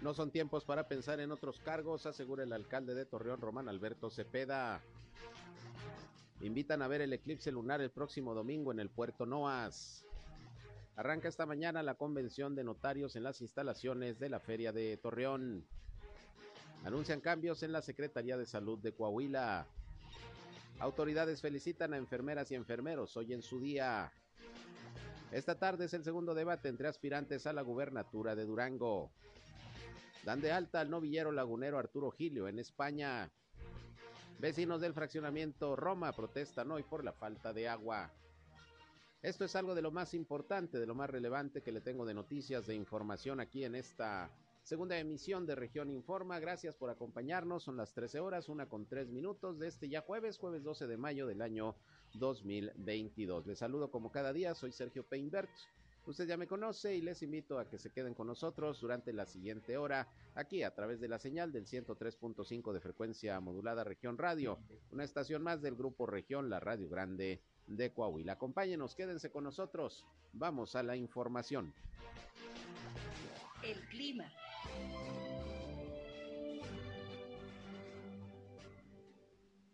No son tiempos para pensar en otros cargos, asegura el alcalde de Torreón, Román Alberto Cepeda. Invitan a ver el eclipse lunar el próximo domingo en el puerto Noas. Arranca esta mañana la convención de notarios en las instalaciones de la Feria de Torreón. Anuncian cambios en la Secretaría de Salud de Coahuila. Autoridades felicitan a enfermeras y enfermeros hoy en su día. Esta tarde es el segundo debate entre aspirantes a la gubernatura de Durango. Dan de alta al novillero lagunero Arturo Gilio en España. Vecinos del fraccionamiento Roma protestan hoy por la falta de agua. Esto es algo de lo más importante, de lo más relevante que le tengo de noticias, de información aquí en esta segunda emisión de Región Informa. Gracias por acompañarnos. Son las 13 horas, una con tres minutos de este ya jueves, jueves 12 de mayo del año 2022. Les saludo como cada día, soy Sergio Peinbert. Usted ya me conoce y les invito a que se queden con nosotros durante la siguiente hora aquí a través de la señal del 103.5 de frecuencia modulada Región Radio, una estación más del grupo Región, la Radio Grande de Coahuila. Acompáñenos, quédense con nosotros. Vamos a la información. El clima.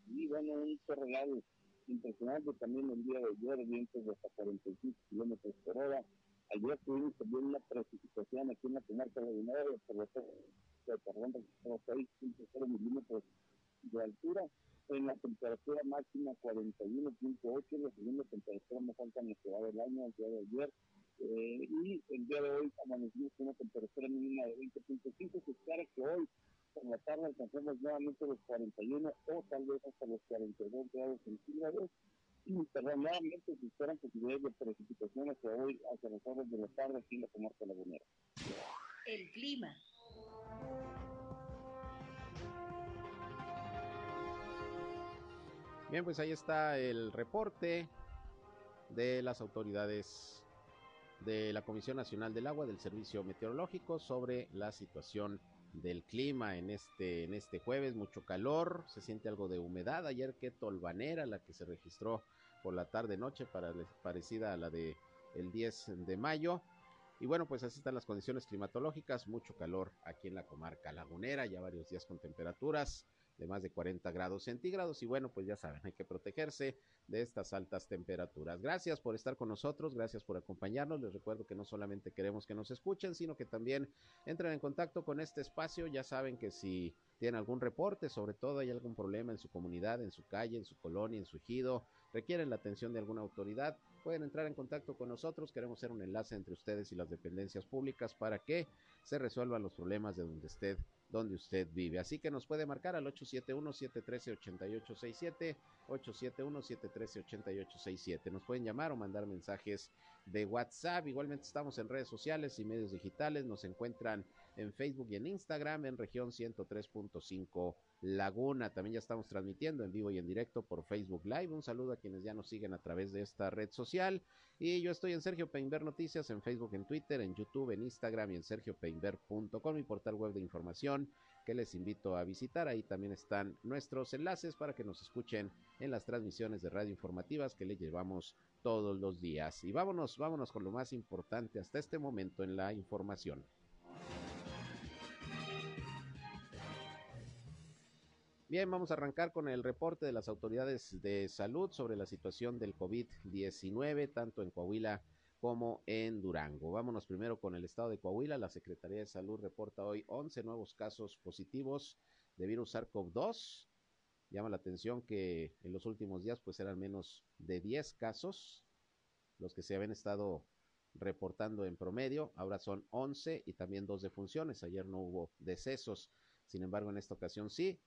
Y bueno, un terremoto impresionante también el día de ayer, vientos de hasta 45 kilómetros por hora Ayer tuvimos también una precipitación aquí en la comarca de Dinero, por lo tanto, carbón registró 6.0 milímetros de altura. En la temperatura máxima 41.8, la segunda temperatura más alta en la va del año, el día de ayer. Eh, y el día de hoy amanecimos con una temperatura mínima de 20.5. Se espera que hoy por la tarde alcancemos nuevamente los 41 o tal vez hasta los 42 grados centígrados Internamente se esperan posibilidades de precipitaciones que hoy hacia las horas de la tarde aquí en la comarca lagunera. El clima. Bien, pues ahí está el reporte de las autoridades de la Comisión Nacional del Agua del Servicio Meteorológico sobre la situación del clima en este, en este jueves, mucho calor, se siente algo de humedad, ayer que tolvanera la que se registró por la tarde noche para, parecida a la de el 10 de mayo. Y bueno, pues así están las condiciones climatológicas, mucho calor aquí en la comarca lagunera, ya varios días con temperaturas de más de 40 grados centígrados y bueno, pues ya saben, hay que protegerse de estas altas temperaturas. Gracias por estar con nosotros, gracias por acompañarnos. Les recuerdo que no solamente queremos que nos escuchen, sino que también entren en contacto con este espacio. Ya saben que si tienen algún reporte, sobre todo hay algún problema en su comunidad, en su calle, en su colonia, en su ejido, requieren la atención de alguna autoridad, pueden entrar en contacto con nosotros. Queremos ser un enlace entre ustedes y las dependencias públicas para que se resuelvan los problemas de donde usted donde usted vive. Así que nos puede marcar al 871-713-8867, 871-713-8867. Nos pueden llamar o mandar mensajes de WhatsApp. Igualmente estamos en redes sociales y medios digitales. Nos encuentran en Facebook y en Instagram en región 103.5 Laguna. También ya estamos transmitiendo en vivo y en directo por Facebook Live. Un saludo a quienes ya nos siguen a través de esta red social. Y yo estoy en Sergio Peinber Noticias, en Facebook, en Twitter, en YouTube, en Instagram y en sergiopeinber.com, mi portal web de información que les invito a visitar. Ahí también están nuestros enlaces para que nos escuchen en las transmisiones de radio informativas que le llevamos todos los días. Y vámonos, vámonos con lo más importante hasta este momento en la información. Bien, vamos a arrancar con el reporte de las autoridades de salud sobre la situación del COVID-19, tanto en Coahuila como en Durango. Vámonos primero con el estado de Coahuila. La Secretaría de Salud reporta hoy 11 nuevos casos positivos de virus SARS-CoV-2. Llama la atención que en los últimos días pues eran menos de 10 casos los que se habían estado reportando en promedio. Ahora son 11 y también dos defunciones. Ayer no hubo decesos. Sin embargo, en esta ocasión sí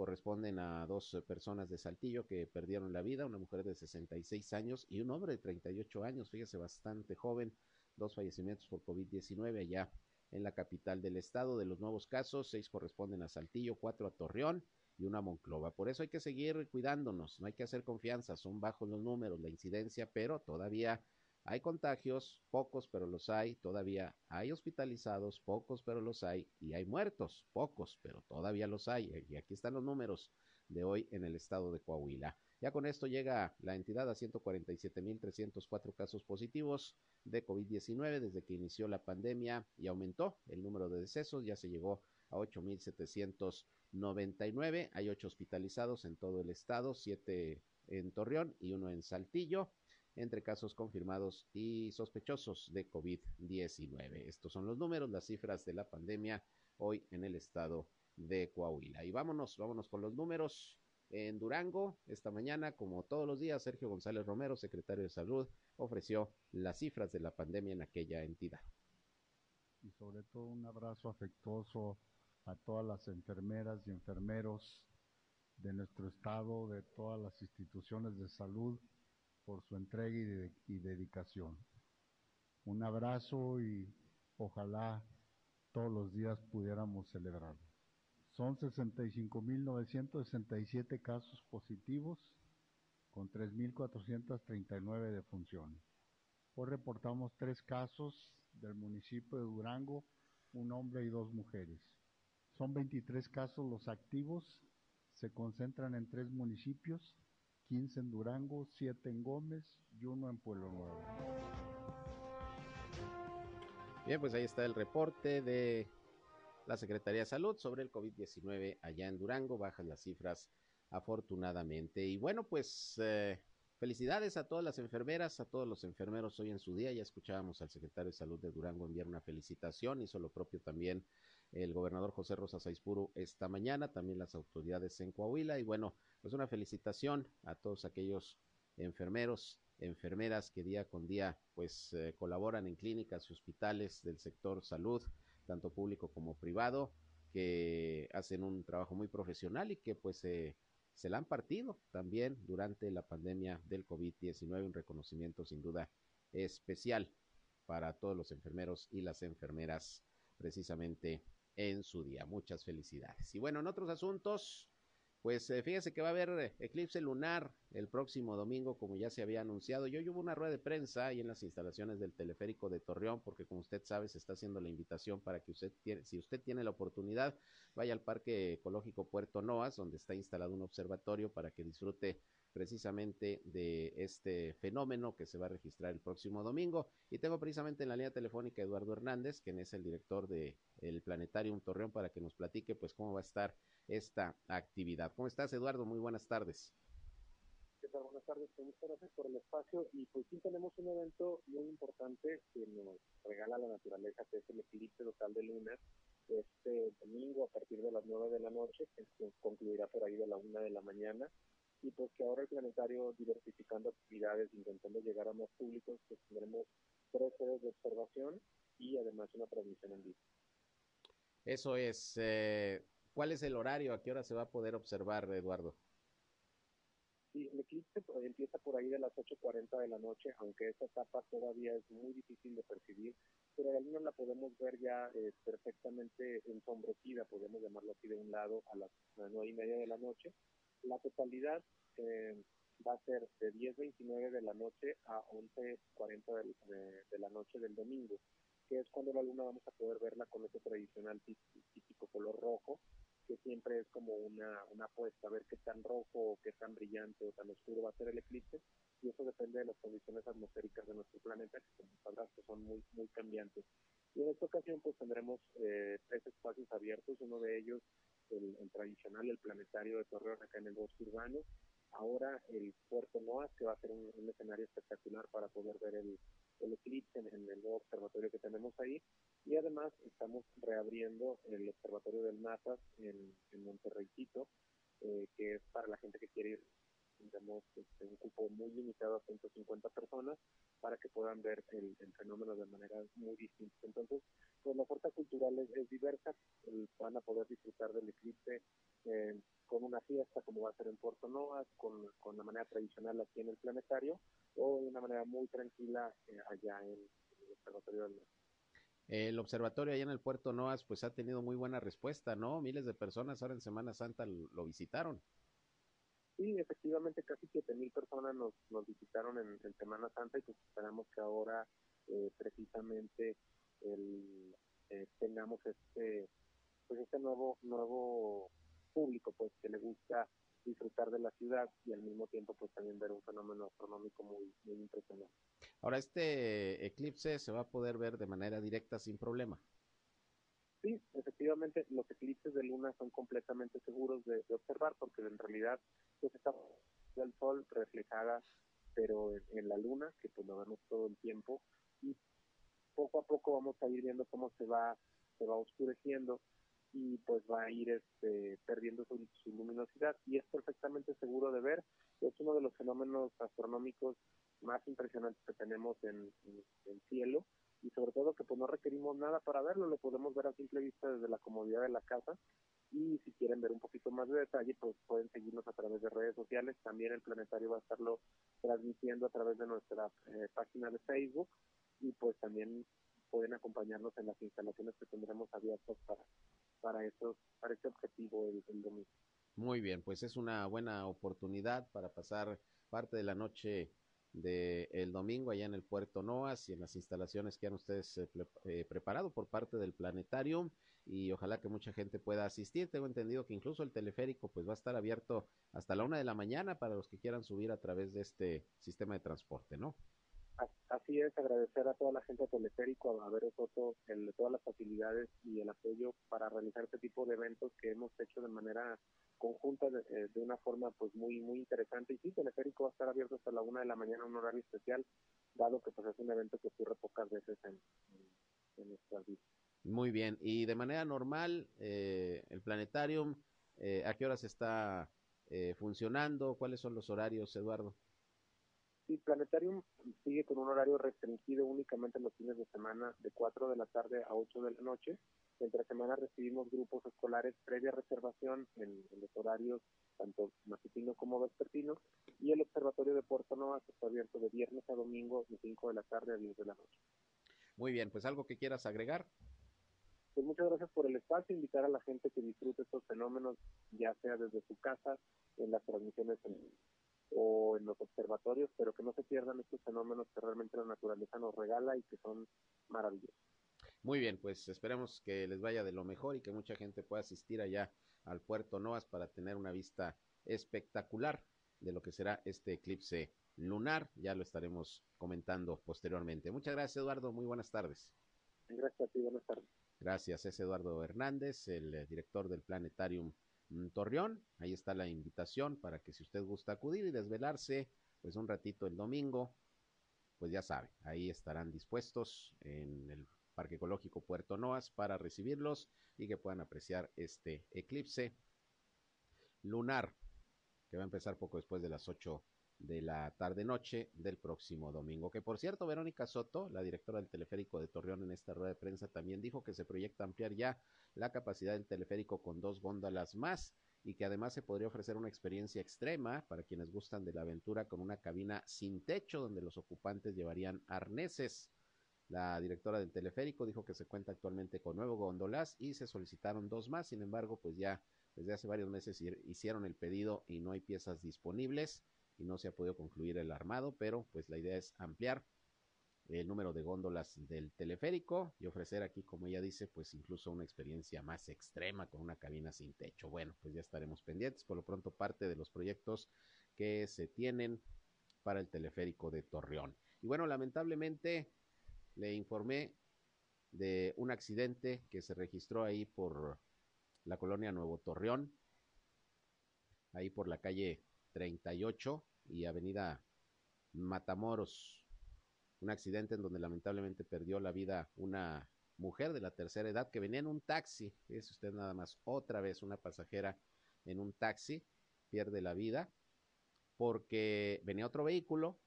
corresponden a dos eh, personas de Saltillo que perdieron la vida, una mujer de 66 años y un hombre de 38 años, fíjese, bastante joven, dos fallecimientos por COVID-19 allá en la capital del estado. De los nuevos casos, seis corresponden a Saltillo, cuatro a Torreón y una a Monclova. Por eso hay que seguir cuidándonos, no hay que hacer confianza, son bajos los números, la incidencia, pero todavía hay contagios, pocos, pero los hay, todavía hay hospitalizados, pocos, pero los hay, y hay muertos, pocos, pero todavía los hay. Y aquí están los números de hoy en el estado de Coahuila. Ya con esto llega la entidad a 147.304 casos positivos de COVID-19 desde que inició la pandemia y aumentó el número de decesos, ya se llegó a 8.799. Hay ocho hospitalizados en todo el estado, siete en Torreón y uno en Saltillo entre casos confirmados y sospechosos de COVID-19. Estos son los números, las cifras de la pandemia hoy en el estado de Coahuila. Y vámonos, vámonos con los números. En Durango, esta mañana, como todos los días, Sergio González Romero, secretario de Salud, ofreció las cifras de la pandemia en aquella entidad. Y sobre todo un abrazo afectuoso a todas las enfermeras y enfermeros de nuestro estado, de todas las instituciones de salud, por su entrega y, dedicación. Un abrazo y ojalá todos los días pudiéramos celebrar. Son 65.967 casos positivos con 3.439 defunciones. Hoy reportamos tres casos del municipio de Durango, un hombre y dos mujeres. Son 23 casos los activos, se concentran en tres municipios, 15 en Durango, 7 en Gómez y uno en Pueblo Nuevo. Bien, pues ahí está el reporte de la Secretaría de Salud sobre el COVID-19 allá en Durango. Bajan las cifras afortunadamente. Y bueno, pues eh, felicidades a todas las enfermeras, a todos los enfermeros hoy en su día. Ya escuchábamos al secretario de Salud de Durango enviar una felicitación. Hizo lo propio también el gobernador José Rosa Saizpuro esta mañana, también las autoridades en Coahuila. Y bueno, pues una felicitación a todos aquellos enfermeros, enfermeras que día con día pues eh, colaboran en clínicas y hospitales del sector salud, tanto público como privado, que hacen un trabajo muy profesional y que pues se la han partido también durante la pandemia del COVID-19, un reconocimiento sin duda especial para todos los enfermeros y las enfermeras precisamente en su día. Muchas felicidades. Y bueno, en otros asuntos, pues eh, fíjese que va a haber eh, eclipse lunar el próximo domingo, como ya se había anunciado. Yo hubo una rueda de prensa ahí en las instalaciones del teleférico de Torreón, porque como usted sabe, se está haciendo la invitación para que usted, tiene, si usted tiene la oportunidad, vaya al Parque Ecológico Puerto Noas, donde está instalado un observatorio para que disfrute precisamente de este fenómeno que se va a registrar el próximo domingo. Y tengo precisamente en la línea telefónica Eduardo Hernández, quien es el director del el Planetarium Torreón, para que nos platique pues cómo va a estar esta actividad. ¿Cómo estás, Eduardo? Muy buenas tardes. ¿Qué? Buenas tardes, muchas gracias por el espacio. Y pues sí tenemos un evento muy importante que nos regala la naturaleza, que es el eclipse total de luna, este domingo a partir de las 9 de la noche, que concluirá por ahí de la 1 de la mañana y pues que ahora el planetario diversificando actividades, intentando llegar a más públicos, pues tendremos tres sedes de observación y además una transmisión en vivo. Eso es. Eh, ¿Cuál es el horario? ¿A qué hora se va a poder observar, Eduardo? Sí, el eclipse pues, empieza por ahí de las 8.40 de la noche, aunque esta etapa todavía es muy difícil de percibir, pero la luna la podemos ver ya eh, perfectamente ensombrecida, podemos llamarlo así de un lado, a las 9 y media de la noche, la totalidad eh, va a ser de 10.29 de la noche a 11.40 de, de, la noche del domingo, que es cuando la luna vamos a poder verla con ese tradicional típico color rojo, que siempre es como una, una apuesta a ver qué tan rojo qué tan brillante o tan oscuro va a ser el eclipse, y eso depende de las condiciones atmosféricas de nuestro planeta, que como sabrás que son muy, muy cambiantes. Y en esta ocasión pues tendremos eh, tres espacios abiertos, uno de ellos el, tradicional, el planetario de Torreón acá en el bosque urbano, ahora el Puerto Noas, que va a ser un, escenario espectacular para poder ver el, eclipse en, el nuevo observatorio que tenemos ahí, y además estamos reabriendo el observatorio del NASA en, en eh, que es para la gente que quiere ir tenemos este, un cupo muy limitado a 150 personas para que puedan ver el, fenómeno de manera muy distinta. Entonces, pues la oferta cultural es, diversa, van a poder disfrutar del eclipse eh, con una fiesta como va a ser en Puerto Novas, con, con la manera tradicional aquí en el planetario, o de una manera muy tranquila eh, allá en, el Observatorio del El observatorio allá en el Puerto Noas pues ha tenido muy buena respuesta, ¿no? Miles de personas ahora en Semana Santa lo visitaron. Sí, efectivamente, casi 7.000 personas nos, nos visitaron en, Semana Santa y pues esperamos que ahora eh, precisamente el, eh, tengamos este pues este nuevo nuevo público pues que le gusta disfrutar de la ciudad y al mismo tiempo pues también ver un fenómeno astronómico muy, muy impresionante. Ahora, este eclipse se va a poder ver de manera directa sin problema. Sí, efectivamente, los eclipses de luna son completamente seguros de, observar porque en realidad pues está el sol reflejada pero en, la luna, que pues lo vemos todo el tiempo, y poco a poco vamos a ir viendo cómo se va, se va oscureciendo y pues va a ir este, perdiendo su, luminosidad. Y es perfectamente seguro de ver. Es uno de los fenómenos astronómicos más impresionantes que tenemos en, el cielo. Y sobre todo que pues no requerimos nada para verlo, lo podemos ver a simple vista desde la comodidad de la casa. Y si quieren ver un poquito más de detalle pues pueden seguirnos a través de redes sociales, también el planetario va a estarlo transmitiendo a través de nuestra eh, página de Facebook y pues también pueden acompañarnos en las instalaciones que tendremos abiertas para para para este objetivo el, domingo. Muy bien, pues es una buena oportunidad para pasar parte de la noche del el domingo allá en el puerto Noas y en las instalaciones que han ustedes eh, eh, preparado por parte del planetario y ojalá que mucha gente pueda asistir. Tengo entendido que incluso el teleférico pues va a estar abierto hasta la una de la mañana para los que quieran subir a través de este sistema de transporte, ¿no? Así es, agradecer a toda la gente Teleférico, a haber Soto, el, todas las facilidades y el apoyo para realizar este tipo de eventos que hemos hecho de manera conjunta, de, eh, una forma pues muy muy interesante. Y sí, Teleférico va a estar abierto hasta la una de la mañana, un horario especial, dado que pues es un evento que ocurre pocas veces en, en, nuestras vidas. Muy bien, y de manera normal, eh, el planetarium, eh, ¿a qué horas está funcionando? ¿Cuáles son los horarios, Eduardo? Sí, Planetarium sigue con un horario restringido únicamente los fines de semana de 4 de la tarde a 8 de la noche. Entre semana recibimos grupos escolares previa reservación en, los horarios tanto matutino como vespertino y el observatorio de Puerto Nueva está abierto de viernes a domingo de 5 de la tarde a 10 de la noche. Muy bien, pues algo que quieras agregar. Pues muchas gracias por el espacio, invitar a la gente que disfrute estos fenómenos, ya sea desde su casa, en las transmisiones en o en los observatorios, pero que no se pierdan estos fenómenos que realmente la naturaleza nos regala y que son maravillosos. Muy bien, pues esperemos que les vaya de lo mejor y que mucha gente pueda asistir allá al puerto Noas para tener una vista espectacular de lo que será este eclipse lunar. Ya lo estaremos comentando posteriormente. Muchas gracias, Eduardo. Muy buenas tardes. Gracias a ti, buenas tardes. Gracias, es Eduardo Hernández, el eh, director del Planetarium Torreón. Ahí está la invitación para que si usted gusta acudir y desvelarse, pues un ratito el domingo, pues ya sabe, ahí estarán dispuestos en el Parque Ecológico Puerto Noas para recibirlos y que puedan apreciar este eclipse lunar que va a empezar poco después de las 8 de la tarde-noche del próximo domingo. Que por cierto, Verónica Soto, la directora del teleférico de Torreón, en esta rueda de prensa también dijo que se proyecta ampliar ya la capacidad del teleférico con dos góndolas más y que además se podría ofrecer una experiencia extrema para quienes gustan de la aventura con una cabina sin techo donde los ocupantes llevarían arneses. La directora del teleférico dijo que se cuenta actualmente con nueve góndolas y se solicitaron dos más, sin embargo, pues ya desde hace varios meses hicieron el pedido y no hay piezas disponibles y no se ha podido concluir el armado, pero pues la idea es ampliar el número de góndolas del teleférico y ofrecer aquí, como ella dice, pues incluso una experiencia más extrema con una cabina sin techo. Bueno, pues ya estaremos pendientes. Por lo pronto, parte de los proyectos que se tienen para el teleférico de Torreón. Y bueno, lamentablemente le informé de un accidente que se registró ahí por la colonia Nuevo Torreón, ahí por la calle 38 y avenida Matamoros. Un accidente en donde lamentablemente perdió la vida una mujer de la tercera edad que venía en un taxi. Es usted nada más otra vez una pasajera en un taxi, pierde la vida porque venía otro vehículo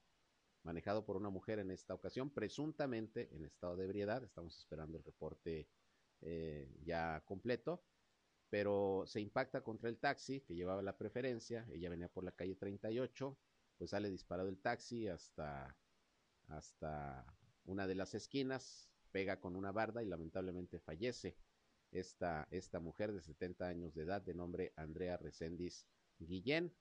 manejado por una mujer en esta ocasión, presuntamente en estado de ebriedad. Estamos esperando el reporte eh, ya completo pero se impacta contra el taxi que llevaba la preferencia, ella venía por la calle 38, pues sale disparado el taxi hasta, hasta una de las esquinas, pega con una barda y lamentablemente fallece esta, esta mujer de 70 años de edad de nombre Andrea Recendis Guillén.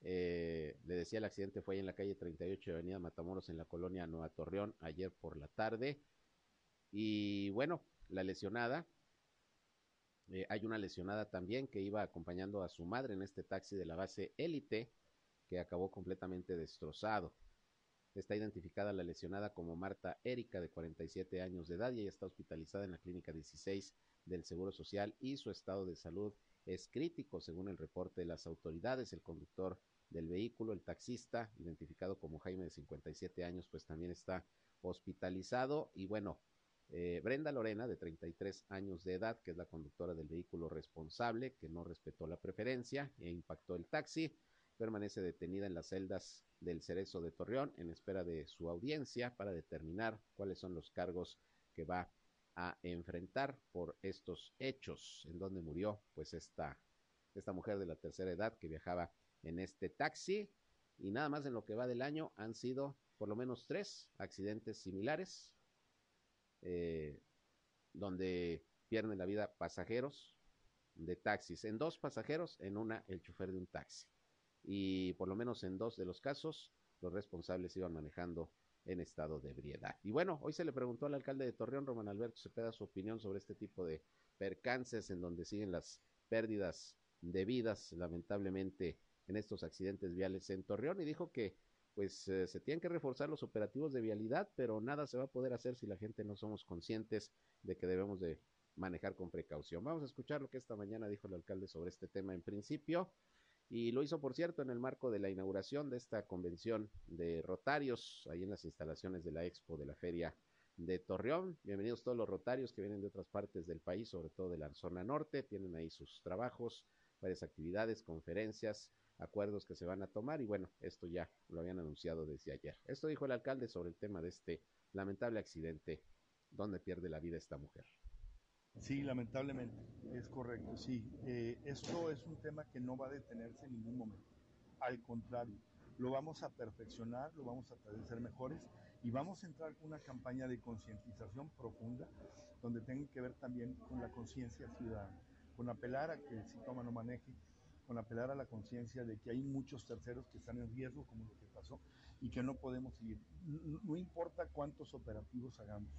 Eh, le decía el accidente fue en la calle 38 de Avenida Matamoros en la colonia Nueva Torreón ayer por la tarde. Y bueno, la lesionada Eh, hay una lesionada también que iba acompañando a su madre en este taxi de la base élite que acabó completamente destrozado. Está identificada la lesionada como Marta Erika, de 47 años de edad, y ella está hospitalizada en la clínica 16 del Seguro Social y su estado de salud es crítico, según el reporte de las autoridades. El conductor del vehículo, el taxista, identificado como Jaime de 57 años, pues también está hospitalizado. Y bueno, eh, Brenda Lorena, de 33 años de edad, que es la conductora del vehículo responsable, que no respetó la preferencia e impactó el taxi, permanece detenida en las celdas del Cerezo de Torreón en espera de su audiencia para determinar cuáles son los cargos que va a enfrentar por estos hechos en donde murió pues esta, esta mujer de la tercera edad que viajaba en este taxi. Y nada más en lo que va del año han sido por lo menos tres accidentes similares eh, donde pierden la vida pasajeros de taxis, en dos pasajeros, en una el chofer de un taxi y por lo menos en dos de los casos los responsables iban manejando en estado de ebriedad. Y bueno, hoy se le preguntó al alcalde de Torreón, Román Alberto Cepeda, su opinión sobre este tipo de percances en donde siguen las pérdidas de vidas, lamentablemente, en estos accidentes viales en Torreón y dijo que pues eh, se tienen que reforzar los operativos de vialidad, pero nada se va a poder hacer si la gente no somos conscientes de que debemos de manejar con precaución. Vamos a escuchar lo que esta mañana dijo el alcalde sobre este tema en principio y lo hizo, por cierto, en el marco de la inauguración de esta convención de Rotarios, ahí en las instalaciones de la Expo de la Feria de Torreón. Bienvenidos todos los Rotarios que vienen de otras partes del país, sobre todo de la zona norte, tienen ahí sus trabajos, varias actividades, conferencias, acuerdos que se van a tomar y bueno, esto ya lo habían anunciado desde ayer. Esto dijo el alcalde sobre el tema de este lamentable accidente donde pierde la vida esta mujer. Sí, lamentablemente, es correcto, sí. Eh, esto es un tema que no va a detenerse en ningún momento. Al contrario, lo vamos a perfeccionar, lo vamos a tratar de ser mejores y vamos a entrar con una campaña de concientización profunda donde tenga que ver también con la conciencia ciudadana, con apelar a que el síntoma no maneje, con apelar a la conciencia de que hay muchos terceros que están en riesgo, como lo que pasó, y que no podemos seguir. no importa cuántos operativos hagamos,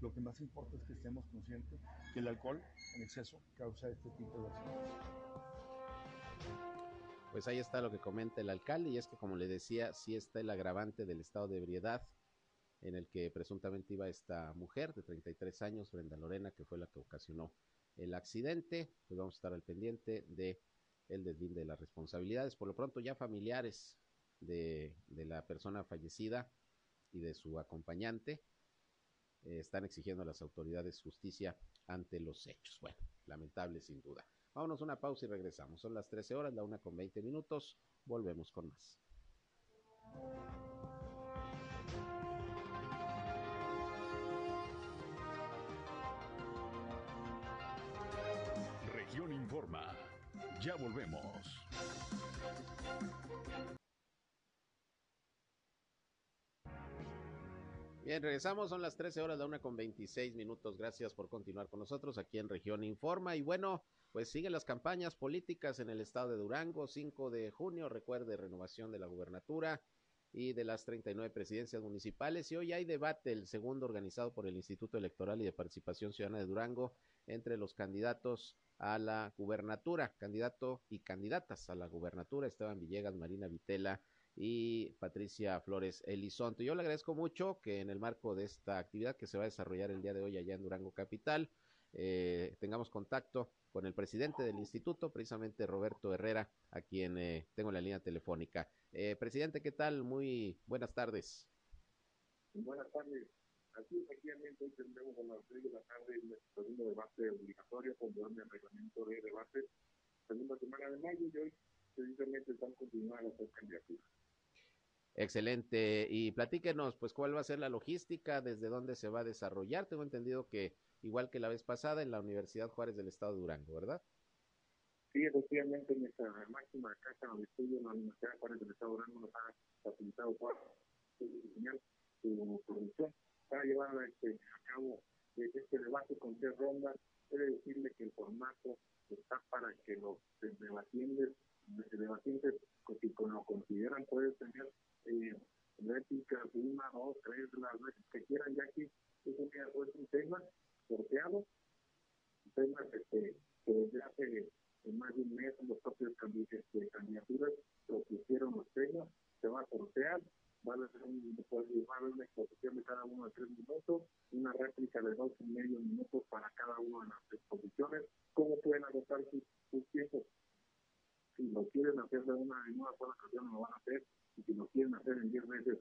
lo que más importa es que estemos conscientes que el alcohol en exceso causa este tipo de accidentes. Pues ahí está lo que comenta el alcalde y es que como le decía, sí está el agravante del estado de ebriedad en el que presuntamente iba esta mujer de 33 años, Brenda Lorena, que fue la que ocasionó el accidente. Pues vamos a estar al pendiente de el deslinde de las responsabilidades. Por lo pronto ya familiares de, de la persona fallecida y de su acompañante eh, están exigiendo a las autoridades justicia ante los hechos. Bueno, lamentable sin duda. Vámonos una pausa y regresamos. Son las 13 horas, la una con 20 minutos. Volvemos con más. Región Informa. Ya volvemos. Bien, regresamos, son las 13 horas, la una con 26 minutos. Gracias por continuar con nosotros aquí en Región Informa. Y bueno, pues siguen las campañas políticas en el estado de Durango, 5 de junio, recuerde, renovación de la gubernatura y de las 39 presidencias municipales. Y hoy hay debate, el segundo organizado por el Instituto Electoral y de Participación Ciudadana de Durango, entre los candidatos a la gubernatura, candidato y candidatas a la gubernatura, Esteban Villegas, Marina Vitela y Patricia Flores Elizonte. Yo le agradezco mucho que en el marco de esta actividad que se va a desarrollar el día de hoy allá en Durango Capital, eh, tengamos contacto con el presidente del instituto, precisamente Roberto Herrera, a quien eh, tengo en la línea telefónica. Eh, presidente, ¿qué tal? Muy buenas tardes. Buenas tardes. Aquí efectivamente hoy tendremos a las 6 de la tarde el segundo debate obligatorio conforme al reglamento de debate, segunda semana de mayo y hoy precisamente están continuando las candidaturas. Excelente. Y platíquenos, pues, cuál va a ser la logística, desde dónde se va a desarrollar. Tengo entendido que, igual que la vez pasada, en la Universidad Juárez del Estado de Durango, ¿verdad? Sí, efectivamente, en nuestra máxima casa de estudio en la Universidad Juárez del Estado de Durango nos ha facilitado su producción para llevar este, a cabo este debate con tres rondas. Quiere decirle que el formato está para que los debatientes, debatientes si lo consideran, puede tener eh, réplicas, una, dos, tres, las veces que quieran, ya que es un, es un tema sorteado, temas este, que desde hace más de un mes los propios este, candidaturas propusieron los temas, se va a sortear, un, va a haber una exposición de cada uno de tres minutos, una réplica de dos y medio minutos para cada una de las exposiciones. ¿Cómo pueden agotar sus, sus tiempos? Si lo quieren hacer de una, en una sola ocasión, lo van a hacer, y si lo quieren hacer en diez meses,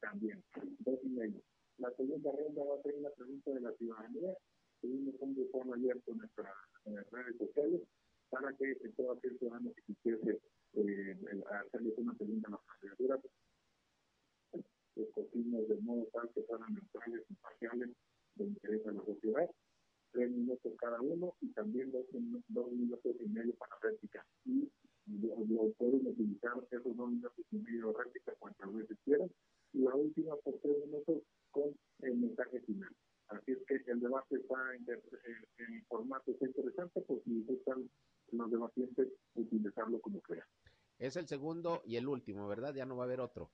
también, dos y medio. La segunda ronda va a ser una pregunta de la ciudadanía, tuvimos un buzón abierto en nuestras redes sociales para que todo aquel ciudadano que quisiese eh, hacerles una pregunta a las candidaturas, escogimos de modo tal que fueran neutrales, imparciales, de interés a la sociedad, tres minutos cada uno y también dos, dos minutos y medio para réplica. Y lo, pueden utilizar esos dos minutos y medio de réplica cuantas veces quieran. Y la última por tres minutos con el mensaje final. Así es que el debate está en, en, formato está interesante, pues si gustan los debatientes utilizarlo como crean. Es el segundo y el último, ¿verdad? Ya no va a haber otro.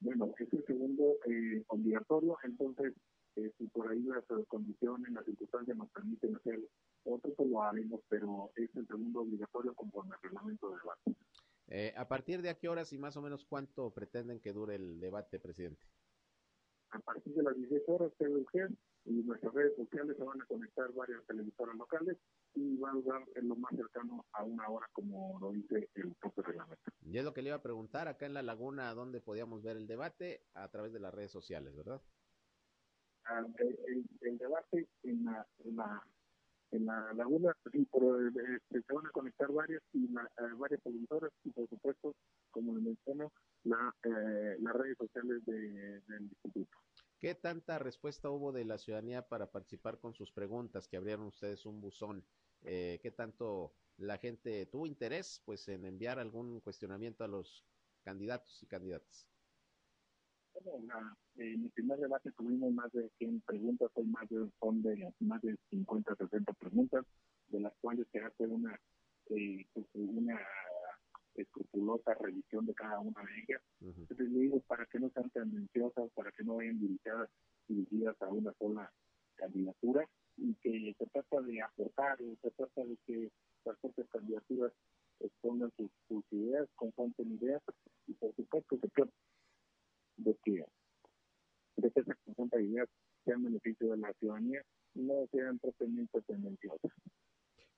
Bueno, es el segundo eh, obligatorio, entonces eh, si por ahí las condiciones, las circunstancias nos permiten hacer otro, pues lo haremos, pero es el segundo obligatorio conforme al reglamento de debate. Eh, ¿A partir de a qué horas y más o menos cuánto pretenden que dure el debate, presidente? a partir de las 16 horas TVG y nuestras redes sociales se van a conectar varias televisoras locales y van a durar en lo más cercano a una hora como lo dice el propio reglamento. Y es lo que le iba a preguntar acá en la laguna dónde podíamos ver el debate a través de las redes sociales, ¿verdad? Ah, el, debate en la, en la, en la laguna, sí, este, se van a conectar varias y eh, varias televisoras y por supuesto, como le menciono, la, eh, las redes sociales de, del instituto. ¿Qué tanta respuesta hubo de la ciudadanía para participar con sus preguntas que abrieron ustedes un buzón? Eh, ¿Qué tanto la gente tuvo interés pues en enviar algún cuestionamiento a los candidatos y candidatas? Bueno, en el primer debate tuvimos más de 100 preguntas, son más de, son de más de 50, 60 preguntas, de las cuales se hace una, eh, pues, una escrupulosa revisión de cada una de ellas. Entonces, digo, para que no sean tendenciosas, para que no vayan dirigidas, dirigidas a una sola candidatura y que se trata de aportar, se trata de que las propias candidaturas expongan sus, ideas, confronten ideas y por supuesto se trata de que, de esas ideas sean beneficio de la ciudadanía no sean propiamente tendenciosas.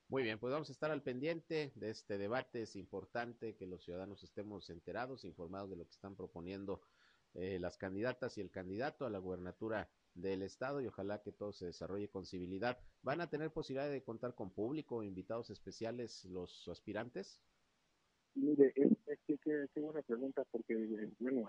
Muy bien, pues vamos a estar al pendiente de este debate. Es importante que los ciudadanos estemos enterados, informados de lo que están proponiendo eh, las candidatas y el candidato a la gubernatura del estado y ojalá que todo se desarrolle con civilidad. ¿Van a tener posibilidad de contar con público, invitados especiales los aspirantes? Mire, es, que, qué buena pregunta porque, bueno,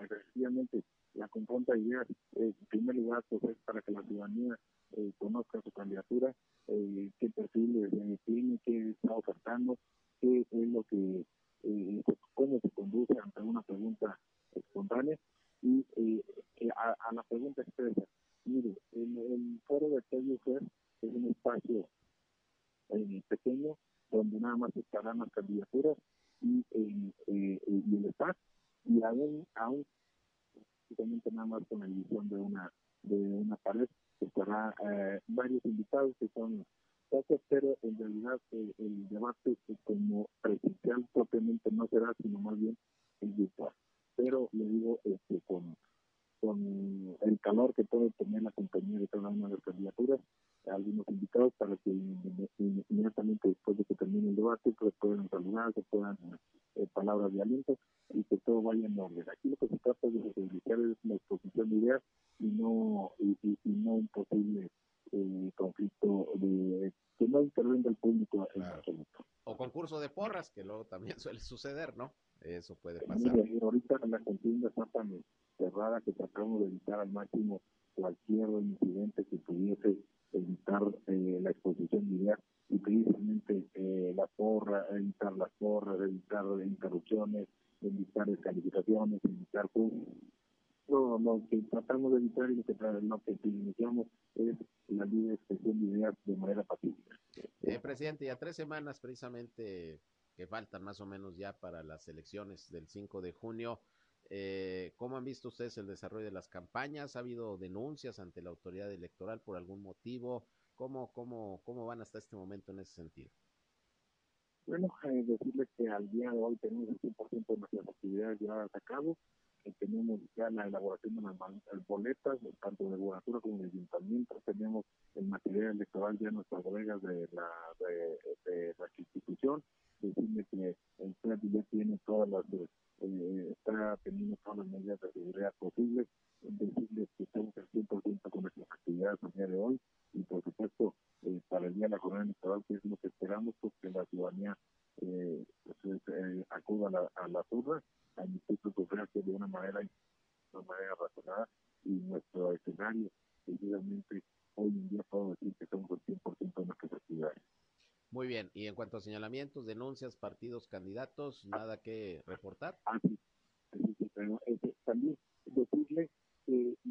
suele suceder, ¿no? Eso puede pasar. Ahorita la contienda está tan cerrada que tratamos de evitar al máximo cualquier incidente que pudiese evitar eh, la exposición ideas y precisamente eh, la porra, evitar las porras, evitar interrupciones, evitar descalificaciones, evitar no, lo que tratamos de evitar y lo que, lo que iniciamos es la libre expresión de ideas de manera pacífica. Eh, presidente, ya tres semanas precisamente que faltan más o menos ya para las elecciones del 5 de junio. Eh, ¿Cómo han visto ustedes el desarrollo de las campañas? ¿Ha habido denuncias ante la autoridad electoral por algún motivo? ¿Cómo, cómo, cómo van hasta este momento en ese sentido? Bueno, eh, decirles que al día de hoy tenemos el 100% de nuestras actividades llevadas a cabo. Eh, tenemos ya la elaboración de las boletas, tanto de gubernatura como de ayuntamiento. Tenemos el material electoral ya en nuestras bodegas de la, de, la institución. Decirles que el CEP ya tiene todas las, eh, está teniendo todas las medidas de seguridad posibles. Decirles que estamos al 100% con nuestras actividades al día de hoy. Y por supuesto, eh, para el día de la jornada electoral, que es lo que esperamos, pues que la ciudadanía eh, pues, eh, acuda a la, a la urna, a emitir sufragio de una manera, de una manera razonada y nuestro escenario, evidentemente, hoy en día puedo decir que estamos al 100% de nuestras actividades. Muy bien, y en cuanto a señalamientos, denuncias, partidos, candidatos, nada que reportar. Ah, este, también decirle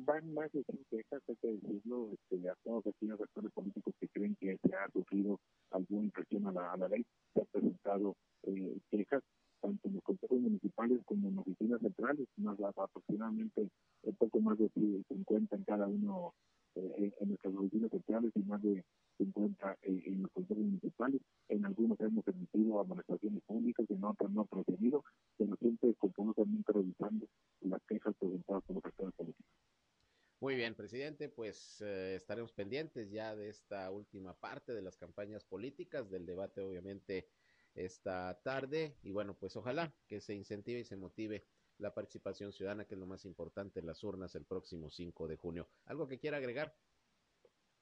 van más de 100 quejas, hay que decirlo, este, a todos aquellos actores políticos que creen que se ha sufrido alguna la, a la ley, se han presentado eh, quejas tanto en los consejos municipales como en oficinas centrales, más aproximadamente un poco más de 50 en cada uno eh, en nuestras oficinas centrales y más de 50 eh, en los consejos municipales. En algunos hemos emitido administraciones públicas, en otros no ha procedido, pero siempre continuamente revisando las quejas presentadas por los actores políticos. Muy bien, presidente, pues eh, estaremos pendientes ya de esta última parte de las campañas políticas, del debate obviamente esta tarde y bueno, pues ojalá que se incentive y se motive la participación ciudadana, que es lo más importante en las urnas el próximo 5 de junio. ¿Algo que quiera agregar?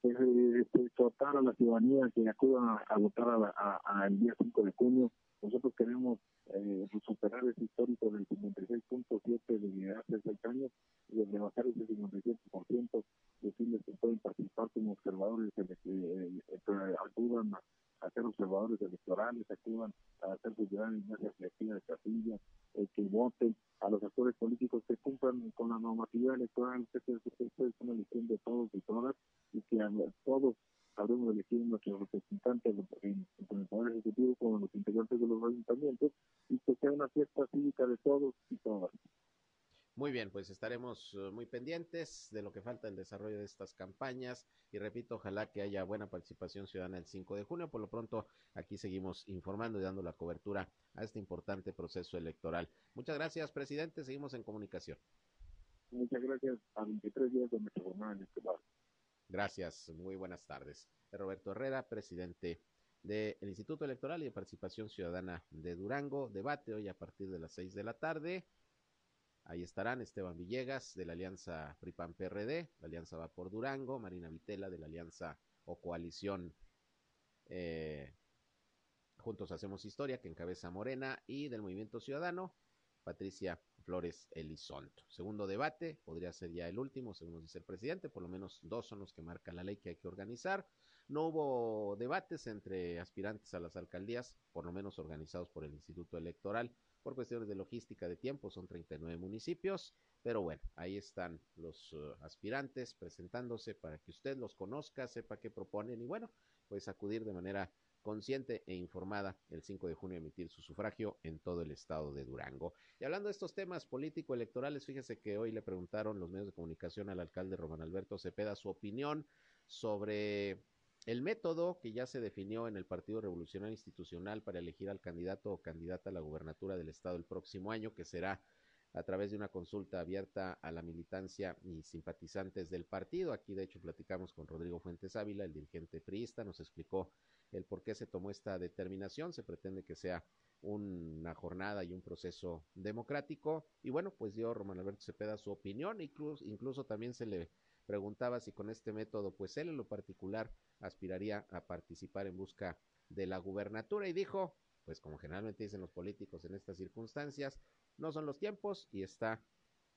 Pues, eh, exhortar a la ciudadanía que acuda a, votar a, el día 5 de junio. Nosotros queremos eh, superar ese histórico del 56.7 de de seis años y de bajar ese 57%, decirles que pueden participar como observadores que eh, eh, acudan a, ser observadores electorales, acudan a hacer su gran reflexión de Castilla, eh, que voten a los actores políticos que cumplan con la normativa electoral, que es una elección de todos y todas, y que todos habremos elegido nuestros representantes en, en el Poder Ejecutivo como los integrantes de los ayuntamientos y que sea una fiesta cívica de todos y todas. Muy bien, pues estaremos uh, muy pendientes de lo que falta en el desarrollo de estas campañas y repito, ojalá que haya buena participación ciudadana el 5 de junio. Por lo pronto, aquí seguimos informando y dando la cobertura a este importante proceso electoral. Muchas gracias, presidente. Seguimos en comunicación. Muchas gracias. A 23 días de nuestra jornada electoral. Gracias, muy buenas tardes. Roberto Herrera, presidente del Instituto Electoral y de Participación Ciudadana de Durango. Debate hoy a partir de las seis de la tarde. Ahí estarán Esteban Villegas de la Alianza PRIPAN-PRD, la Alianza Va por Durango, Marina Vitela de la Alianza o Coalición eh, Juntos Hacemos Historia, que encabeza Morena, y del Movimiento Ciudadano, Patricia Flores Elizondo. Segundo debate, podría ser ya el último, según dice el presidente, por lo menos dos son los que marca la ley que hay que organizar. No hubo debates entre aspirantes a las alcaldías, por lo menos organizados por el Instituto Electoral, por cuestiones de logística de tiempo, son 39 municipios, pero bueno, ahí están los uh, aspirantes presentándose para que usted los conozca, sepa qué proponen y bueno, pues acudir de manera consciente e informada el 5 de junio emitir su sufragio en todo el estado de Durango. Y hablando de estos temas político-electorales, fíjese que hoy le preguntaron los medios de comunicación al alcalde Román Alberto Cepeda su opinión sobre el método que ya se definió en el Partido Revolucionario Institucional para elegir al candidato o candidata a la gubernatura del estado el próximo año, que será a través de una consulta abierta a la militancia y simpatizantes del partido. Aquí, de hecho, platicamos con Rodrigo Fuentes Ávila, el dirigente priista, nos explicó el por qué se tomó esta determinación. Se pretende que sea una jornada y un proceso democrático. Y bueno, pues dio Román Alberto Cepeda su opinión, incluso, incluso también se le preguntaba si con este método, pues él en lo particular aspiraría a participar en busca de la gubernatura y dijo, pues como generalmente dicen los políticos en estas circunstancias, no son los tiempos y está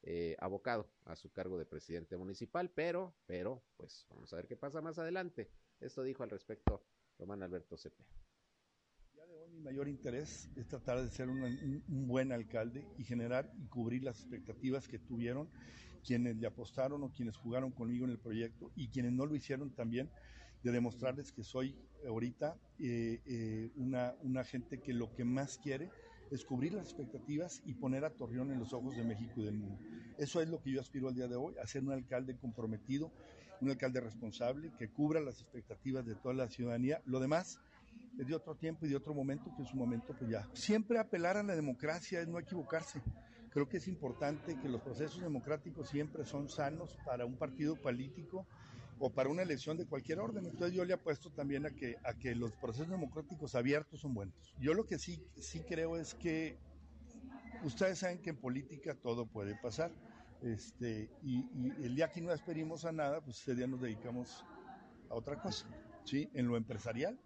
eh, abocado a su cargo de presidente municipal, pero, pero, pues vamos a ver qué pasa más adelante. Esto dijo al respecto Román Alberto Cepeda. Ya de mi mayor interés es tratar de ser un, un, buen alcalde y generar y cubrir las expectativas que tuvieron quienes le apostaron o quienes jugaron conmigo en el proyecto y quienes no lo hicieron también, de demostrarles que soy ahorita eh, eh, una, una gente que lo que más quiere es cubrir las expectativas y poner a Torreón en los ojos de México y del mundo. Eso es lo que yo aspiro al día de hoy, a ser un alcalde comprometido un alcalde responsable que cubra las expectativas de toda la ciudadanía. Lo demás es de otro tiempo y de otro momento, que en su momento pues ya. Siempre apelar a la democracia es no equivocarse. Creo que es importante que los procesos democráticos siempre son sanos para un partido político o para una elección de cualquier orden. Entonces yo le apuesto también a que, a que los procesos democráticos abiertos son buenos. Yo lo que sí, sí creo es que ustedes saben que en política todo puede pasar. Este, y, y, el día que no esperimos a nada, pues ese día nos dedicamos a otra cosa, ¿sí? En lo empresarial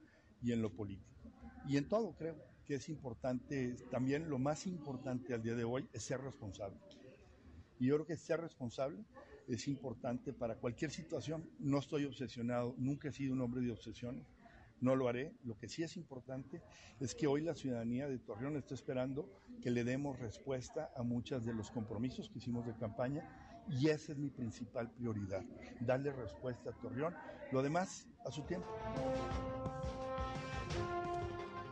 y en lo político. Y en todo creo que es importante, también lo más importante al día de hoy es ser responsable. Y yo creo que ser responsable es importante para cualquier situación. No estoy obsesionado, nunca he sido un hombre de obsesiones, no lo haré. Lo que sí es importante es que hoy la ciudadanía de Torreón está esperando que le demos respuesta a muchos de los compromisos que hicimos de campaña y esa es mi principal prioridad, darle respuesta a Torreón. Lo demás, a su tiempo.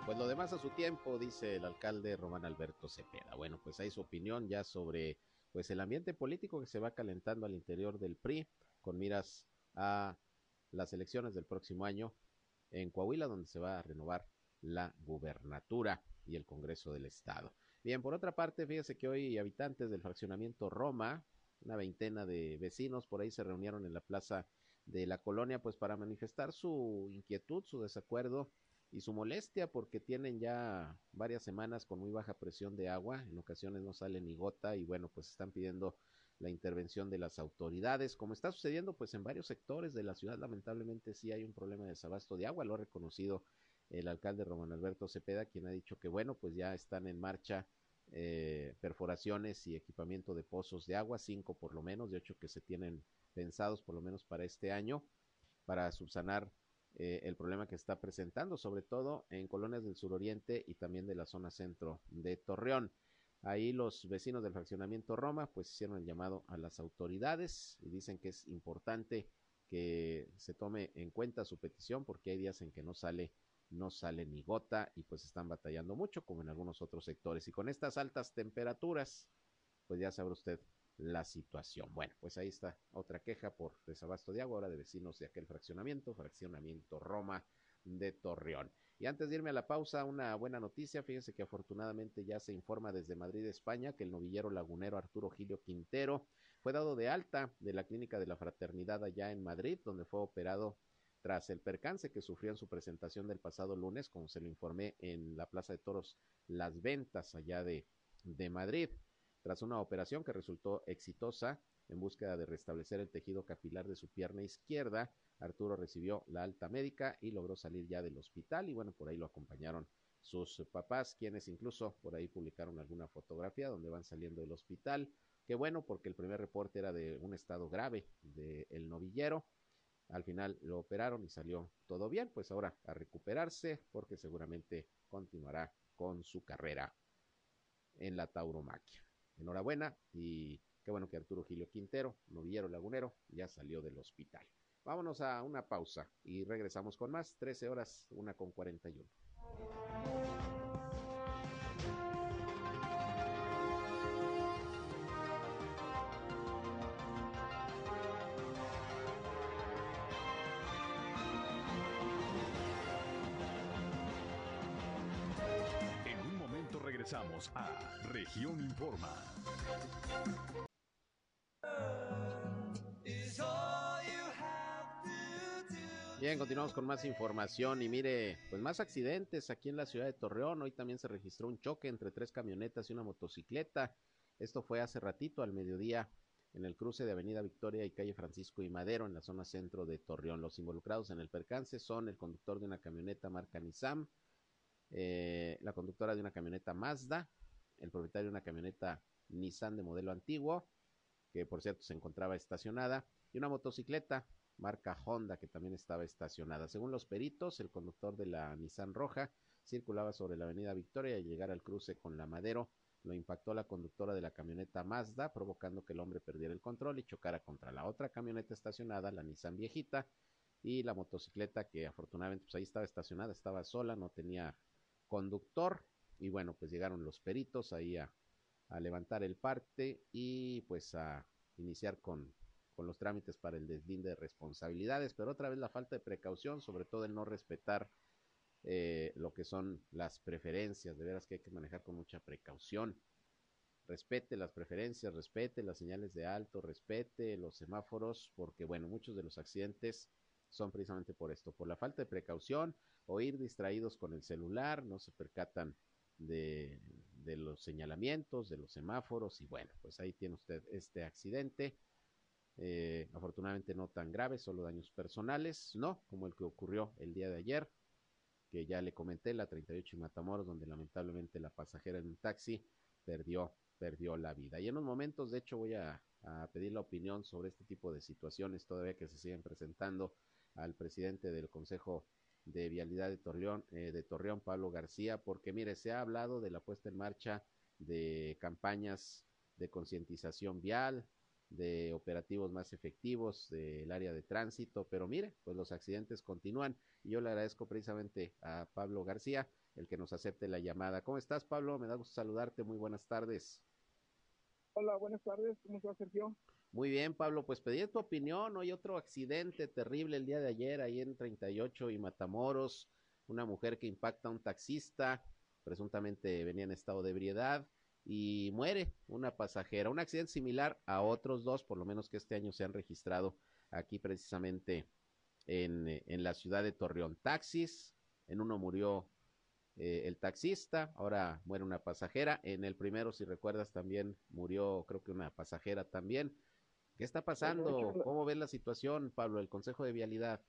Pues lo demás a su tiempo, dice el alcalde Román Alberto Cepeda. Bueno, pues hay su opinión ya sobre pues el ambiente político que se va calentando al interior del PRI con miras a las elecciones del próximo año en Coahuila, donde se va a renovar la gubernatura y el Congreso del Estado. Bien, por otra parte, fíjese que hoy habitantes del fraccionamiento Roma, una veintena de vecinos por ahí se reunieron en la plaza de la colonia, pues para manifestar su inquietud, su desacuerdo y su molestia porque tienen ya varias semanas con muy baja presión de agua, en ocasiones no sale ni gota y bueno, pues están pidiendo la intervención de las autoridades, como está sucediendo pues en varios sectores de la ciudad, lamentablemente sí hay un problema de desabasto de agua, lo ha reconocido el alcalde Román Alberto Cepeda, quien ha dicho que bueno, pues ya están en marcha eh, perforaciones y equipamiento de pozos de agua, cinco por lo menos, de ocho que se tienen pensados por lo menos para este año, para subsanar eh, el problema que está presentando, sobre todo en colonias del suroriente y también de la zona centro de Torreón. Ahí los vecinos del fraccionamiento Roma pues hicieron el llamado a las autoridades y dicen que es importante que se tome en cuenta su petición porque hay días en que no sale no sale ni gota y pues están batallando mucho como en algunos otros sectores y con estas altas temperaturas pues ya sabrá usted la situación. Bueno, pues ahí está otra queja por desabasto de agua ahora de vecinos de aquel fraccionamiento, fraccionamiento Roma de Torreón. Y antes de irme a la pausa, una buena noticia. Fíjense que afortunadamente ya se informa desde Madrid, España, que el novillero lagunero Arturo Gilio Quintero fue dado de alta de la Clínica de la Fraternidad allá en Madrid, donde fue operado tras el percance que sufrió en su presentación del pasado lunes, como se lo informé en la Plaza de Toros Las Ventas allá de, de Madrid. Tras una operación que resultó exitosa en búsqueda de restablecer el tejido capilar de su pierna izquierda, Arturo recibió la alta médica y logró salir ya del hospital y bueno, por ahí lo acompañaron sus papás, quienes incluso por ahí publicaron alguna fotografía donde van saliendo del hospital. Qué bueno, porque el primer reporte era de un estado grave del novillero. Al final lo operaron y salió todo bien, pues ahora a recuperarse porque seguramente continuará con su carrera en la tauromaquia enhorabuena y qué bueno que Arturo Gilio Quintero, novillero lagunero, ya salió del hospital. Vámonos a una pausa y regresamos con más, 13 horas, una con 41. Región Informa. Bien, continuamos con más información y mire, pues más accidentes aquí en la ciudad de Torreón. Hoy también se registró un choque entre tres camionetas y una motocicleta. Esto fue hace ratito, al mediodía, en el cruce de Avenida Victoria y calle Francisco y Madero, en la zona centro de Torreón. Los involucrados en el percance son el conductor de una camioneta marca Nissan, eh, la conductora de una camioneta Mazda, el propietario de una camioneta Nissan de modelo antiguo, que por cierto se encontraba estacionada, y una motocicleta marca Honda que también estaba estacionada. Según los peritos, el conductor de la Nissan roja circulaba sobre la avenida Victoria y al llegar al cruce con la Madero lo impactó la conductora de la camioneta Mazda, provocando que el hombre perdiera el control y chocara contra la otra camioneta estacionada, la Nissan viejita, y la motocicleta que afortunadamente pues ahí estaba estacionada, estaba sola, no tenía conductor y bueno, pues llegaron los peritos ahí a, levantar el parte y pues a iniciar con, los trámites para el deslinde de responsabilidades, pero otra vez la falta de precaución, sobre todo el no respetar eh, lo que son las preferencias, de veras que hay que manejar con mucha precaución. Respete las preferencias, respete las señales de alto, respete los semáforos, porque bueno, muchos de los accidentes son precisamente por esto, por la falta de precaución o ir distraídos con el celular, no se percatan de, los señalamientos, de los semáforos y bueno, pues ahí tiene usted este accidente. Eh, afortunadamente no tan grave, solo daños personales, no como el que ocurrió el día de ayer, que ya le comenté, la 38 y Matamoros, donde lamentablemente la pasajera en un taxi perdió, perdió la vida. Y en unos momentos, de hecho, voy a, a pedir la opinión sobre este tipo de situaciones todavía que se siguen presentando al presidente del Consejo de Vialidad de Torreón, eh, de Torreón, Pablo García, porque mire, se ha hablado de la puesta en marcha de campañas de concientización vial, de operativos más efectivos del área de tránsito, pero mire, pues los accidentes continúan y yo le agradezco precisamente a Pablo García el que nos acepte la llamada. ¿Cómo estás, Pablo? Me da gusto saludarte. Muy buenas tardes. Hola, buenas tardes. ¿Cómo estás, Sergio? Muy bien, Pablo. Pues pedí tu opinión. Hoy otro accidente terrible el día de ayer ahí en 38 y Matamoros. Una mujer que impacta a un taxista, presuntamente venía en estado de ebriedad y muere una pasajera. Un accidente similar a otros dos, por lo menos que este año se han registrado aquí precisamente en, en la ciudad de Torreón. Taxis, en uno murió eh, el taxista, ahora muere una pasajera. En el primero, si recuerdas, también murió, creo que una pasajera también. ¿Qué está pasando? ¿Cómo ves la situación, Pablo, el Consejo de Vialidad?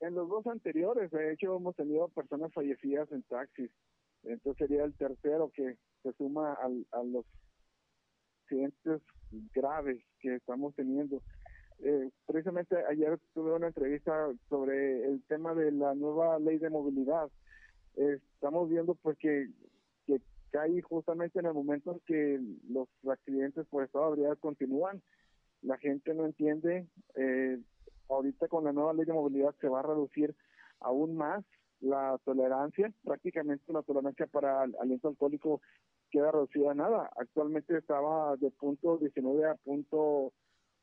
En los dos anteriores, de hecho, hemos tenido personas fallecidas en taxis. Entonces sería el tercero que se suma al, a los accidentes graves que estamos teniendo. Eh, precisamente ayer tuve una entrevista sobre el tema de la nueva ley de movilidad. Estamos viendo pues que, que cae justamente en el momento en que los accidentes por estado de ebriedad continúan. La gente no entiende. Eh, ahorita con la nueva ley de movilidad se va a reducir aún más la tolerancia, prácticamente la tolerancia para el aliento alcohólico queda reducida a nada. Actualmente estaba de punto 19 a punto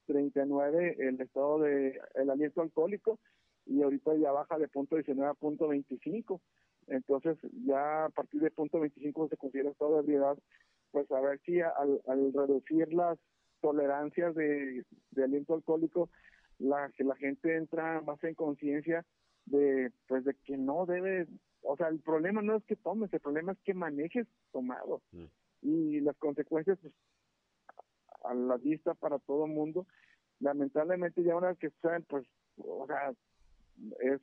39 el estado de el aliento alcohólico y ahorita ya baja de punto 19 a punto 25. Entonces ya a partir de punto 25 se considera estado de ebriedad, pues a ver si al, al reducir las tolerancias de, de aliento alcohólico, la, que la gente entra más en conciencia de pues de que no debe o sea el problema no es que tomes el problema es que manejes tomado mm. y las consecuencias pues, a la vista para todo el mundo lamentablemente ya una vez que saben pues o sea es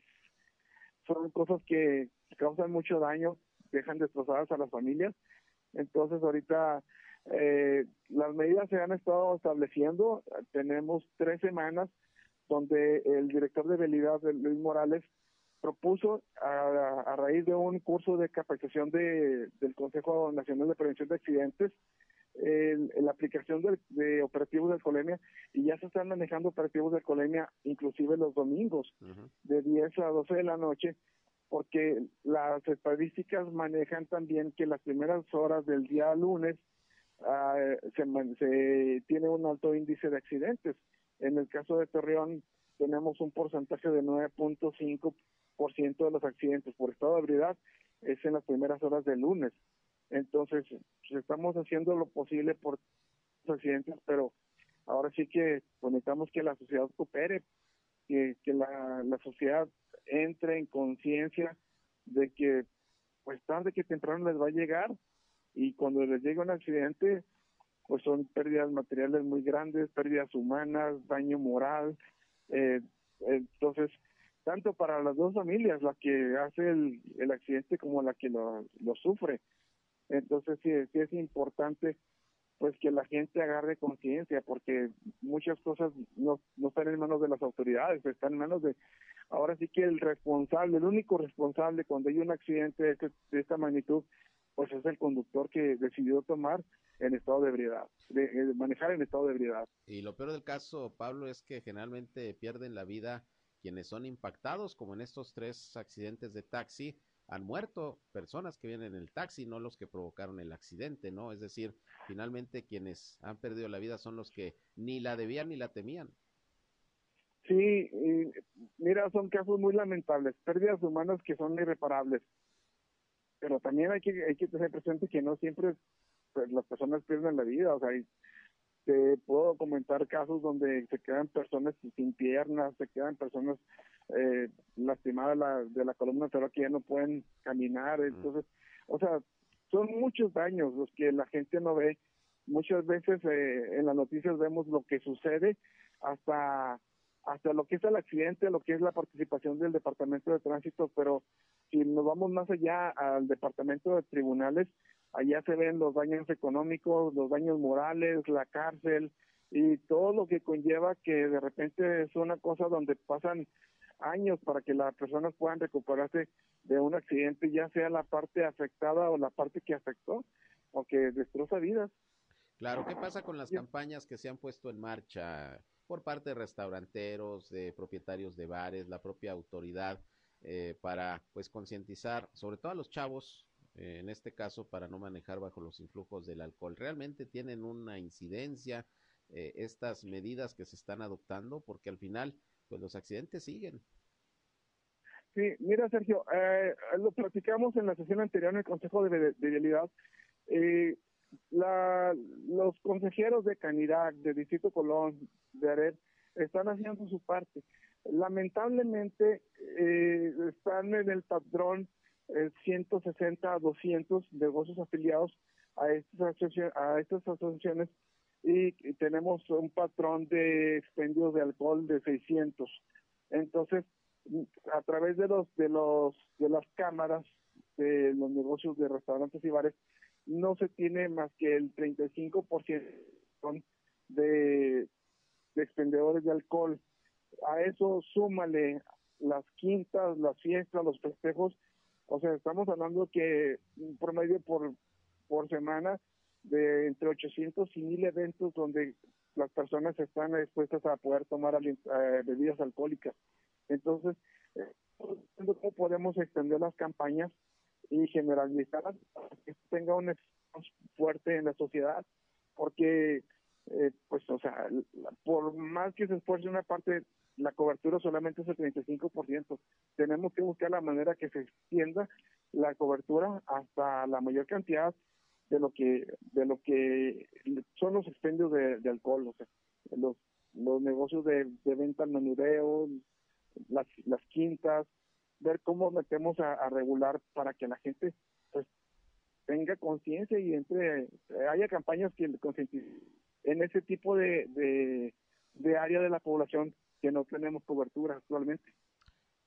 son cosas que causan mucho daño dejan destrozadas a las familias entonces ahorita eh, las medidas se han estado estableciendo tenemos tres semanas donde el director de vialidad, Luis Morales, propuso a, a, raíz de un curso de capacitación de, del Consejo Nacional de Prevención de Accidentes, la aplicación de, de, operativos de alcoholemia y ya se están manejando operativos de alcoholemia inclusive los domingos uh -huh. de 10 a 12 de la noche porque las estadísticas manejan también que las primeras horas del día lunes uh, se, se tiene un alto índice de accidentes en el caso de Torreón tenemos un porcentaje de 9.5% de los accidentes por estado de ebriedad es en las primeras horas del lunes. Entonces, pues estamos haciendo lo posible por los accidentes, pero ahora sí que necesitamos que la sociedad coopere, que, que la, la sociedad entre en conciencia de que pues tarde que temprano les va a llegar y cuando les llegue un accidente pues son pérdidas materiales muy grandes, pérdidas humanas, daño moral. Eh, entonces, tanto para las dos familias, la que hace el, el accidente como la que lo, lo sufre. Entonces, sí, sí es importante pues que la gente agarre conciencia porque muchas cosas no, no están en manos de las autoridades, están en manos de ahora sí que el responsable, el único responsable cuando hay un accidente de, este, de esta magnitud, pues es el conductor que decidió tomar en estado de ebriedad, de, de, manejar en estado de ebriedad. Y lo peor del caso, Pablo, es que generalmente pierden la vida quienes son impactados, como en estos tres accidentes de taxi, han muerto personas que vienen en el taxi, no los que provocaron el accidente, ¿no? Es decir, finalmente quienes han perdido la vida son los que ni la debían ni la temían. Sí, y mira, son casos muy lamentables, pérdidas humanas que son irreparables. Pero también hay que, hay que tener presente que no siempre pues, las personas pierden la vida, o sea, te puedo comentar casos donde se quedan personas sin piernas, se quedan personas eh, lastimadas la, de la columna pero que ya no pueden caminar, entonces, o sea, son muchos daños los que la gente no ve. Muchas veces eh, en las noticias vemos lo que sucede hasta hasta lo que es el accidente, lo que es la participación del Departamento de Tránsito, pero si nos vamos más allá al Departamento de Tribunales, allá se ven los daños económicos, los daños morales, la cárcel y todo lo que conlleva que de repente es una cosa donde pasan años para que las personas puedan recuperarse de un accidente, ya sea la parte afectada o la parte que afectó o que destroza vidas. Claro, ¿qué pasa con las campañas que se han puesto en marcha por parte de restauranteros, de propietarios de bares, la propia autoridad, eh, para pues concientizar, sobre todo a los chavos, eh, en este caso, para no manejar bajo los influjos del alcohol? ¿Realmente tienen una incidencia eh, estas medidas que se están adoptando? Porque al final, pues los accidentes siguen. Sí, mira Sergio, lo platicamos en la sesión anterior en el Consejo de, Vialidad. la, los consejeros de Canirac, de Distrito Colón, de ARED, están haciendo su parte. Lamentablemente eh, están en el padrón 160 a 200 negocios afiliados a estas, a estas asociaciones y, tenemos un patrón de expendios de alcohol de 600. Entonces, a través de los de los de las cámaras de los negocios de restaurantes y bares no se tiene más que el 35% de, de expendedores de alcohol. A eso súmale las quintas, las fiestas, los festejos. O sea, estamos hablando que un promedio por, por semana de entre 800 y 1000 eventos donde las personas están dispuestas a poder tomar eh, bebidas alcohólicas. Entonces, eh, ¿cómo podemos extender las campañas y generalizarlas para que tenga un fuerte en la sociedad? Porque eh, pues, o sea, por más que se esfuerce una parte, la cobertura solamente es el 35%. Tenemos que buscar la manera que se extienda la cobertura hasta la mayor cantidad de lo que de lo que son los expendios de, alcohol, o sea, los, los negocios de, venta al menudeo, las, las quintas, ver cómo metemos a, regular para que la gente pues tenga conciencia y entre haya campañas que concienticen en ese tipo de, de, área de la población que no tenemos cobertura actualmente.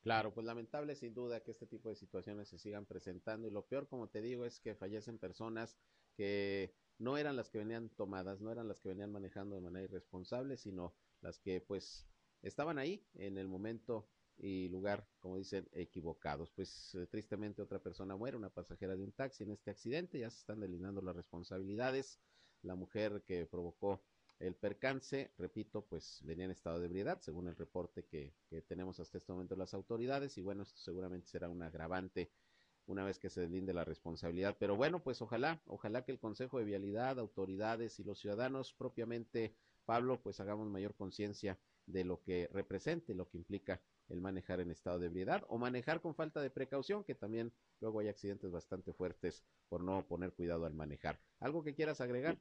Claro, pues lamentable sin duda que este tipo de situaciones se sigan presentando y lo peor, como te digo, es que fallecen personas que no eran las que venían tomadas, no eran las que venían manejando de manera irresponsable, sino las que pues estaban ahí en el momento y lugar, como dicen, equivocados. Pues eh, tristemente otra persona muere, una pasajera de un taxi en este accidente, ya se están delineando las responsabilidades la mujer que provocó el percance, repito, pues venía en estado de ebriedad, según el reporte que, tenemos hasta este momento las autoridades, y bueno, esto seguramente será un agravante una vez que se deslinde la responsabilidad. Pero bueno, pues ojalá, ojalá que el Consejo de Vialidad, autoridades y los ciudadanos propiamente, Pablo, pues hagamos mayor conciencia de lo que represente, lo que implica el manejar en estado de ebriedad o manejar con falta de precaución, que también luego hay accidentes bastante fuertes por no poner cuidado al manejar. ¿Algo que quieras agregar?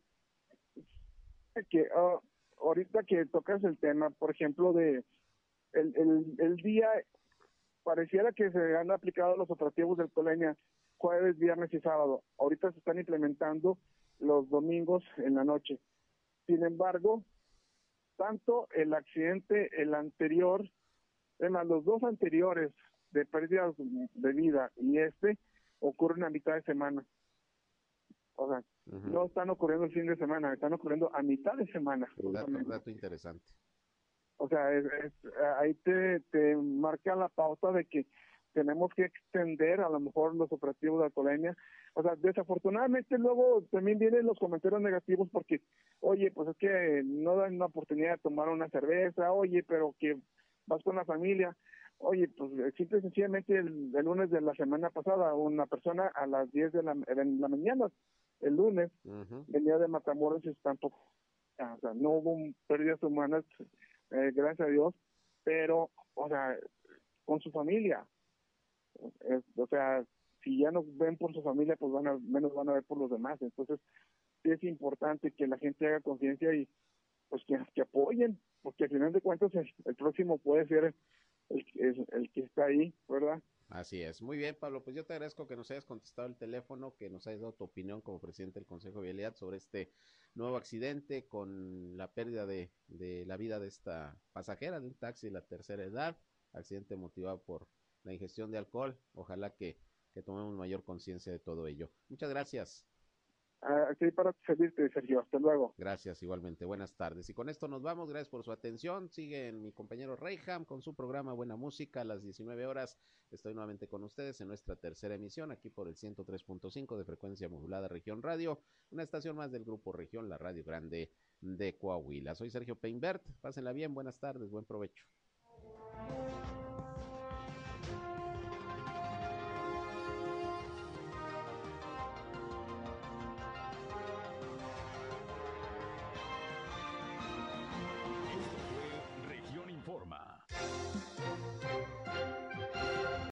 Que ah, ahorita que tocas el tema, por ejemplo, de el, el, día, pareciera que se han aplicado los operativos del Coleña jueves, viernes y sábado. Ahorita se están implementando los domingos en la noche. Sin embargo, tanto el accidente, el anterior, Además, los dos anteriores de pérdidas de vida y este ocurren a mitad de semana. O sea, no están ocurriendo el fin de semana, están ocurriendo a mitad de semana. Un dato, interesante. O sea, ahí te, te marca la pauta de que tenemos que extender a lo mejor los operativos de alcoholemia. O sea, desafortunadamente luego también vienen los comentarios negativos porque, oye, pues es que no dan una oportunidad de tomar una cerveza, oye, pero que vas con la familia. Oye, pues simple y sencillamente el, lunes de la semana pasada, una persona a las 10 de la, la mañana, el lunes, venía de Matamoros y tampoco, o sea, no hubo pérdidas humanas, eh, gracias a Dios, pero, o sea, con su familia. o sea, si ya no ven por su familia, pues van a, menos van a ver por los demás. Entonces, es importante que la gente haga conciencia y pues que, que, apoyen, porque al final de cuentas el, próximo puede ser el, que está ahí, ¿verdad? Así es. Muy bien, Pablo. Pues yo te agradezco que nos hayas contestado el teléfono, que nos hayas dado tu opinión como presidente del Consejo de Vialidad sobre este nuevo accidente con la pérdida de, de la vida de esta pasajera de un taxi de la tercera edad, accidente motivado por la ingestión de alcohol. Ojalá que tomemos mayor conciencia de todo ello. Muchas gracias. Aquí para servirte, Sergio. Hasta luego. Gracias, igualmente. Buenas tardes. Y con esto nos vamos. Gracias por su atención. Sigue mi compañero Reyham con su programa Buena Música a las 19 horas. Estoy nuevamente con ustedes en nuestra tercera emisión, aquí por el 103.5 de frecuencia modulada Región Radio, una estación más del Grupo Región, la Radio Grande de Coahuila. Soy Sergio Peinbert. Pásenla bien. Buenas tardes. Buen provecho.